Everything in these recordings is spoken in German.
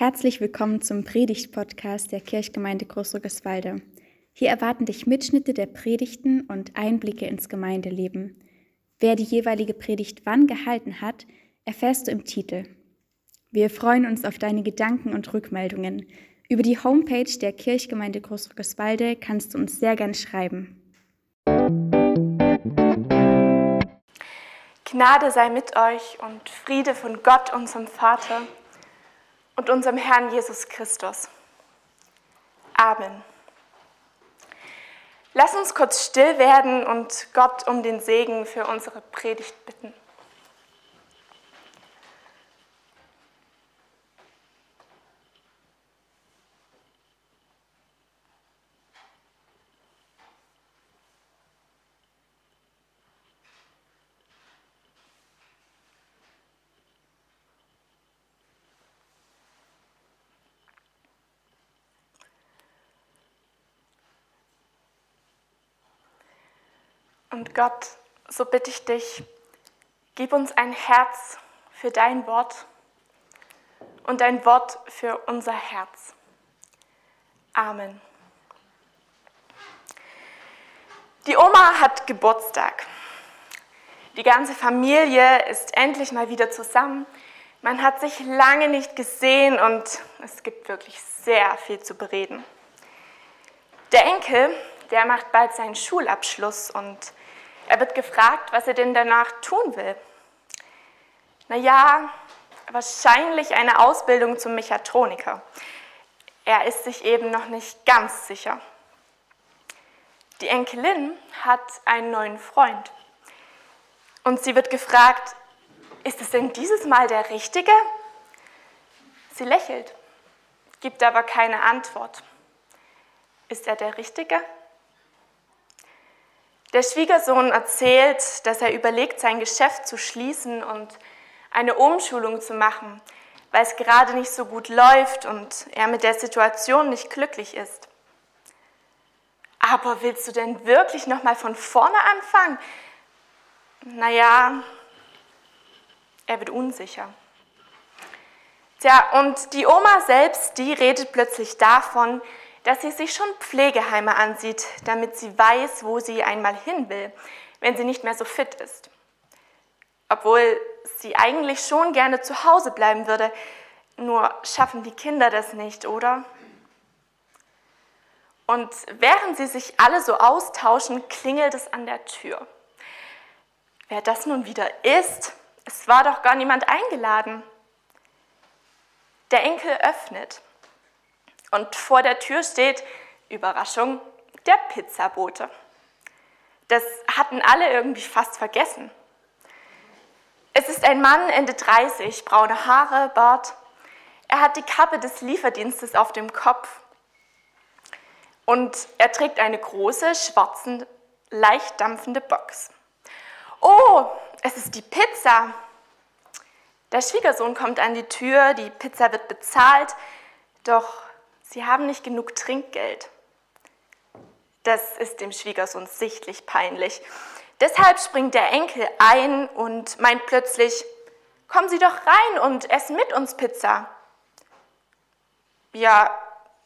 Herzlich willkommen zum Predigt-Podcast der Kirchgemeinde Großrückeswalde. Hier erwarten dich Mitschnitte der Predigten und Einblicke ins Gemeindeleben. Wer die jeweilige Predigt wann gehalten hat, erfährst du im Titel. Wir freuen uns auf deine Gedanken und Rückmeldungen. Über die Homepage der Kirchgemeinde Großrückeswalde kannst du uns sehr gern schreiben. Gnade sei mit euch und Friede von Gott, unserem Vater und unserem Herrn Jesus Christus. Amen. Lass uns kurz still werden und Gott um den Segen für unsere Predigt bitten. Und Gott, so bitte ich dich, gib uns ein Herz für dein Wort und ein Wort für unser Herz. Amen. Die Oma hat Geburtstag. Die ganze Familie ist endlich mal wieder zusammen. Man hat sich lange nicht gesehen und es gibt wirklich sehr viel zu bereden. Der Enkel, der macht bald seinen Schulabschluss und er wird gefragt, was er denn danach tun will. Naja, wahrscheinlich eine Ausbildung zum Mechatroniker. Er ist sich eben noch nicht ganz sicher. Die Enkelin hat einen neuen Freund. Und sie wird gefragt, ist es denn dieses Mal der Richtige? Sie lächelt, gibt aber keine Antwort. Ist er der Richtige? Der Schwiegersohn erzählt, dass er überlegt, sein Geschäft zu schließen und eine Umschulung zu machen, weil es gerade nicht so gut läuft und er mit der Situation nicht glücklich ist. Aber willst du denn wirklich noch mal von vorne anfangen? Naja, er wird unsicher. Tja, und die Oma selbst, die redet plötzlich davon, dass sie sich schon Pflegeheime ansieht, damit sie weiß, wo sie einmal hin will, wenn sie nicht mehr so fit ist. Obwohl sie eigentlich schon gerne zu Hause bleiben würde, nur schaffen die Kinder das nicht, oder? Und während sie sich alle so austauschen, klingelt es an der Tür. Wer das nun wieder ist, es war doch gar niemand eingeladen. Der Enkel öffnet und vor der Tür steht, Überraschung, der Pizzabote. Das hatten alle irgendwie fast vergessen. Es ist ein Mann Ende 30, braune Haare, Bart. Er hat die Kappe des Lieferdienstes auf dem Kopf. Und er trägt eine große, schwarze, leicht dampfende Box. Oh, es ist die Pizza. Der Schwiegersohn kommt an die Tür, die Pizza wird bezahlt, doch Sie haben nicht genug Trinkgeld. Das ist dem Schwiegersohn sichtlich peinlich. Deshalb springt der Enkel ein und meint plötzlich, kommen Sie doch rein und essen mit uns Pizza. Ja,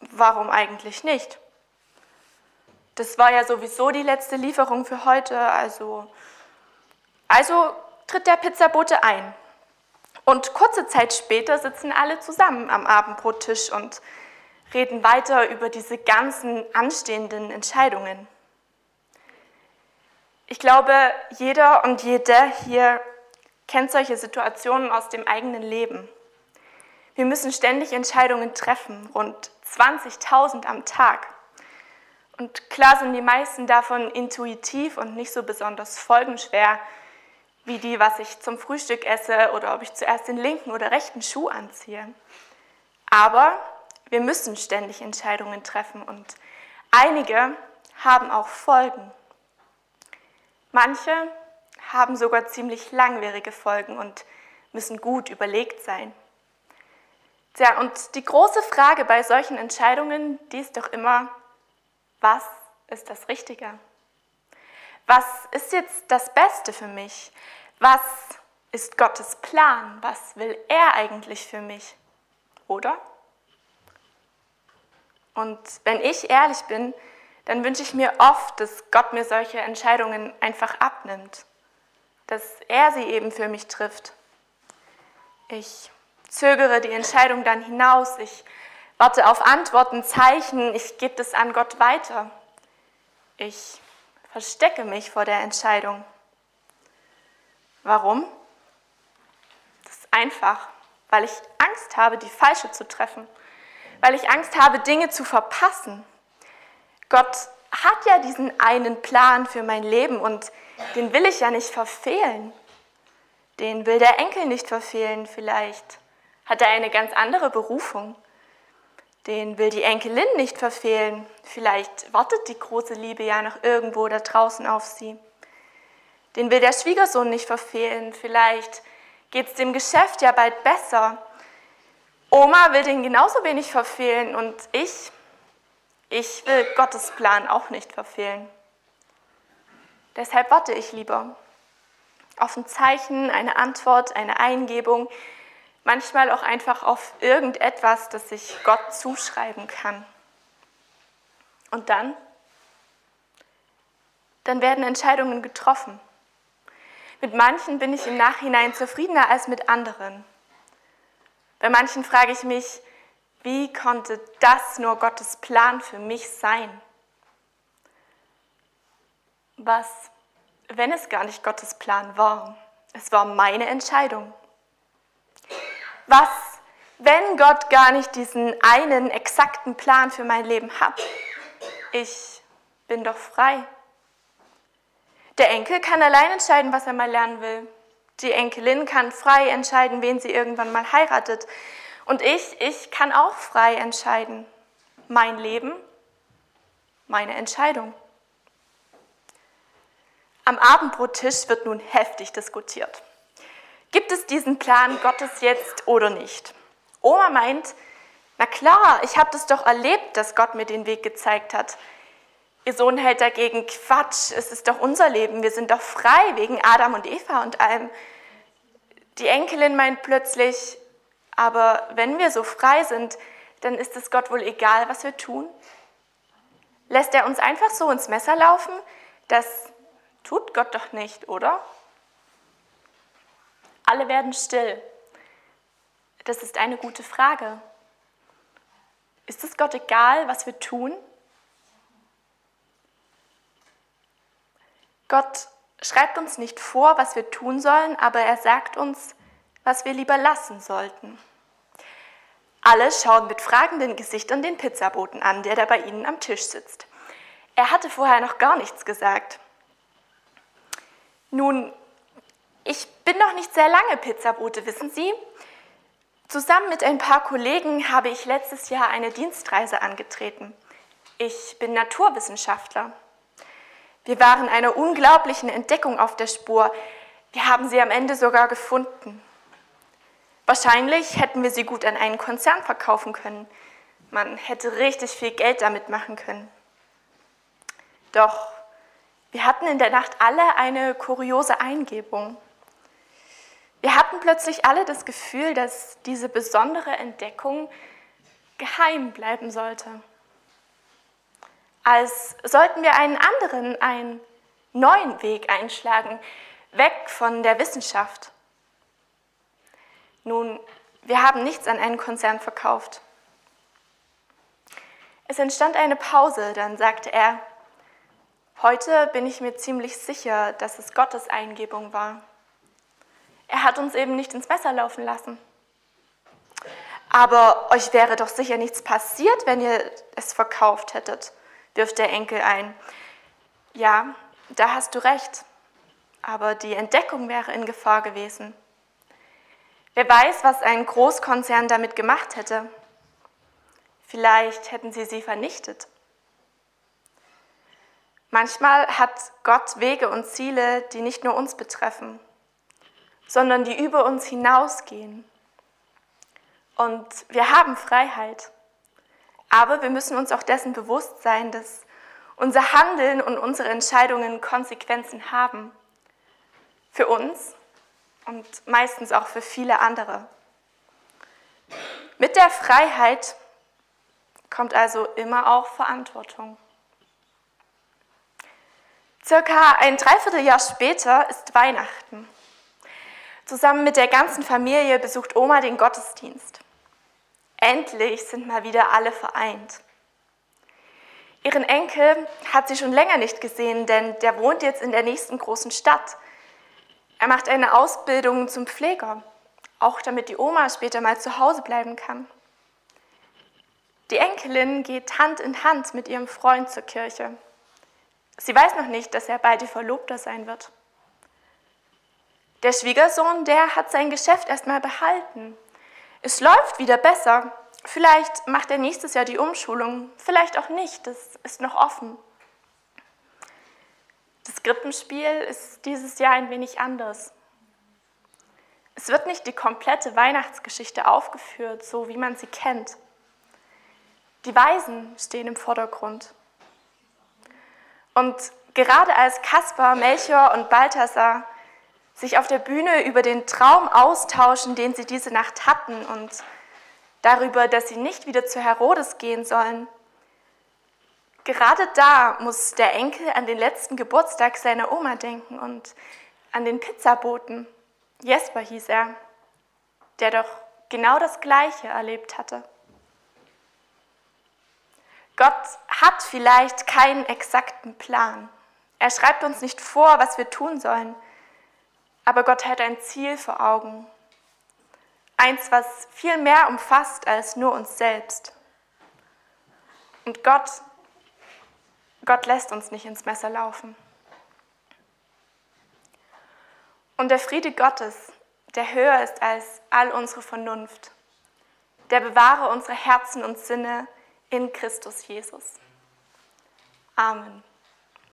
warum eigentlich nicht? Das war ja sowieso die letzte Lieferung für heute, also, also tritt der Pizzabote ein. Und kurze Zeit später sitzen alle zusammen am Abendbrottisch und reden weiter über diese ganzen anstehenden Entscheidungen. Ich glaube, jeder und jede hier kennt solche Situationen aus dem eigenen Leben. Wir müssen ständig Entscheidungen treffen, rund 20.000 am Tag. Und klar sind die meisten davon intuitiv und nicht so besonders folgenschwer, wie die, was ich zum Frühstück esse oder ob ich zuerst den linken oder rechten Schuh anziehe. Aber wir müssen ständig Entscheidungen treffen und einige haben auch Folgen. Manche haben sogar ziemlich langwierige Folgen und müssen gut überlegt sein. Tja, und die große Frage bei solchen Entscheidungen, die ist doch immer, was ist das Richtige? Was ist jetzt das Beste für mich? Was ist Gottes Plan? Was will er eigentlich für mich? Oder? Und wenn ich ehrlich bin, dann wünsche ich mir oft, dass Gott mir solche Entscheidungen einfach abnimmt, dass er sie eben für mich trifft. Ich zögere die Entscheidung dann hinaus, ich warte auf Antworten, Zeichen, ich gebe es an Gott weiter. Ich verstecke mich vor der Entscheidung. Warum? Das ist einfach, weil ich Angst habe, die falsche zu treffen, weil ich Angst habe, Dinge zu verpassen. Gott hat ja diesen einen Plan für mein Leben und den will ich ja nicht verfehlen. Den will der Enkel nicht verfehlen. Vielleicht hat er eine ganz andere Berufung. Den will die Enkelin nicht verfehlen. Vielleicht wartet die große Liebe ja noch irgendwo da draußen auf sie. Den will der Schwiegersohn nicht verfehlen. Vielleicht geht es dem Geschäft ja bald besser. Oma will den genauso wenig verfehlen und ich, ich will Gottes Plan auch nicht verfehlen. Deshalb warte ich lieber auf ein Zeichen, eine Antwort, eine Eingebung, manchmal auch einfach auf irgendetwas, das ich Gott zuschreiben kann. Und dann? Dann werden Entscheidungen getroffen. Mit manchen bin ich im Nachhinein zufriedener als mit anderen. Bei manchen frage ich mich, wie konnte das nur Gottes Plan für mich sein? Was, wenn es gar nicht Gottes Plan war? Es war meine Entscheidung. Was, wenn Gott gar nicht diesen einen exakten Plan für mein Leben hat? Ich bin doch frei. Der Enkel kann allein entscheiden, was er mal lernen will. Die Enkelin kann frei entscheiden, wen sie irgendwann mal heiratet. Und ich, ich kann auch frei entscheiden. Mein Leben, meine Entscheidung. Am Abendbrottisch wird nun heftig diskutiert. Gibt es diesen Plan Gottes jetzt oder nicht? Oma meint, na klar, ich habe das doch erlebt, dass Gott mir den Weg gezeigt hat. Ihr Sohn hält dagegen Quatsch, es ist doch unser Leben, wir sind doch frei wegen Adam und Eva und allem. Die Enkelin meint plötzlich, aber wenn wir so frei sind, dann ist es Gott wohl egal, was wir tun? Lässt er uns einfach so ins Messer laufen? Das tut Gott doch nicht, oder? Alle werden still. Das ist eine gute Frage. Ist es Gott egal, was wir tun? Gott schreibt uns nicht vor, was wir tun sollen, aber er sagt uns, was wir lieber lassen sollten. Alle schauen mit fragenden Gesichtern den Pizzaboten an, der da bei ihnen am Tisch sitzt. Er hatte vorher noch gar nichts gesagt. Nun ich bin noch nicht sehr lange Pizzabote, wissen Sie? Zusammen mit ein paar Kollegen habe ich letztes Jahr eine Dienstreise angetreten. Ich bin Naturwissenschaftler. Wir waren einer unglaublichen Entdeckung auf der Spur. Wir haben sie am Ende sogar gefunden. Wahrscheinlich hätten wir sie gut an einen Konzern verkaufen können. Man hätte richtig viel Geld damit machen können. Doch wir hatten in der Nacht alle eine kuriose Eingebung. Wir hatten plötzlich alle das Gefühl, dass diese besondere Entdeckung geheim bleiben sollte. Als sollten wir einen anderen, einen neuen Weg einschlagen, weg von der Wissenschaft. Nun, wir haben nichts an einen Konzern verkauft. Es entstand eine Pause, dann sagte er, heute bin ich mir ziemlich sicher, dass es Gottes Eingebung war. Er hat uns eben nicht ins Messer laufen lassen. Aber euch wäre doch sicher nichts passiert, wenn ihr es verkauft hättet, wirft der Enkel ein. Ja, da hast du recht. Aber die Entdeckung wäre in Gefahr gewesen. Wer weiß, was ein Großkonzern damit gemacht hätte. Vielleicht hätten sie sie vernichtet. Manchmal hat Gott Wege und Ziele, die nicht nur uns betreffen, sondern die über uns hinausgehen. Und wir haben Freiheit. Aber wir müssen uns auch dessen bewusst sein, dass unser Handeln und unsere Entscheidungen Konsequenzen haben. Für uns und meistens auch für viele andere. Mit der Freiheit kommt also immer auch Verantwortung. Circa ein Dreivierteljahr später ist Weihnachten. Zusammen mit der ganzen Familie besucht Oma den Gottesdienst. Endlich sind mal wieder alle vereint. Ihren Enkel hat sie schon länger nicht gesehen, denn der wohnt jetzt in der nächsten großen Stadt. Er macht eine Ausbildung zum Pfleger, auch damit die Oma später mal zu Hause bleiben kann. Die Enkelin geht Hand in Hand mit ihrem Freund zur Kirche. Sie weiß noch nicht, dass er bald ihr Verlobter sein wird. Der Schwiegersohn, der hat sein Geschäft erstmal behalten. Es läuft wieder besser, Vielleicht macht er nächstes Jahr die Umschulung, vielleicht auch nicht, das ist noch offen. Das Krippenspiel ist dieses Jahr ein wenig anders. Es wird nicht die komplette Weihnachtsgeschichte aufgeführt, so wie man sie kennt. Die Weisen stehen im Vordergrund. Und gerade als Kaspar, Melchior und Balthasar sich auf der Bühne über den Traum austauschen, den sie diese Nacht hatten und darüber, dass sie nicht wieder zu Herodes gehen sollen. Gerade da muss der Enkel an den letzten Geburtstag seiner Oma denken und an den Pizzaboten. Jesper hieß er, der doch genau das Gleiche erlebt hatte. Gott hat vielleicht keinen exakten Plan. Er schreibt uns nicht vor, was wir tun sollen, aber Gott hat ein Ziel vor Augen Eins, was viel mehr umfasst als nur uns selbst. Und Gott, Gott lässt uns nicht ins Messer laufen. Und der Friede Gottes, der höher ist als all unsere Vernunft, der bewahre unsere Herzen und Sinne in Christus Jesus. Amen.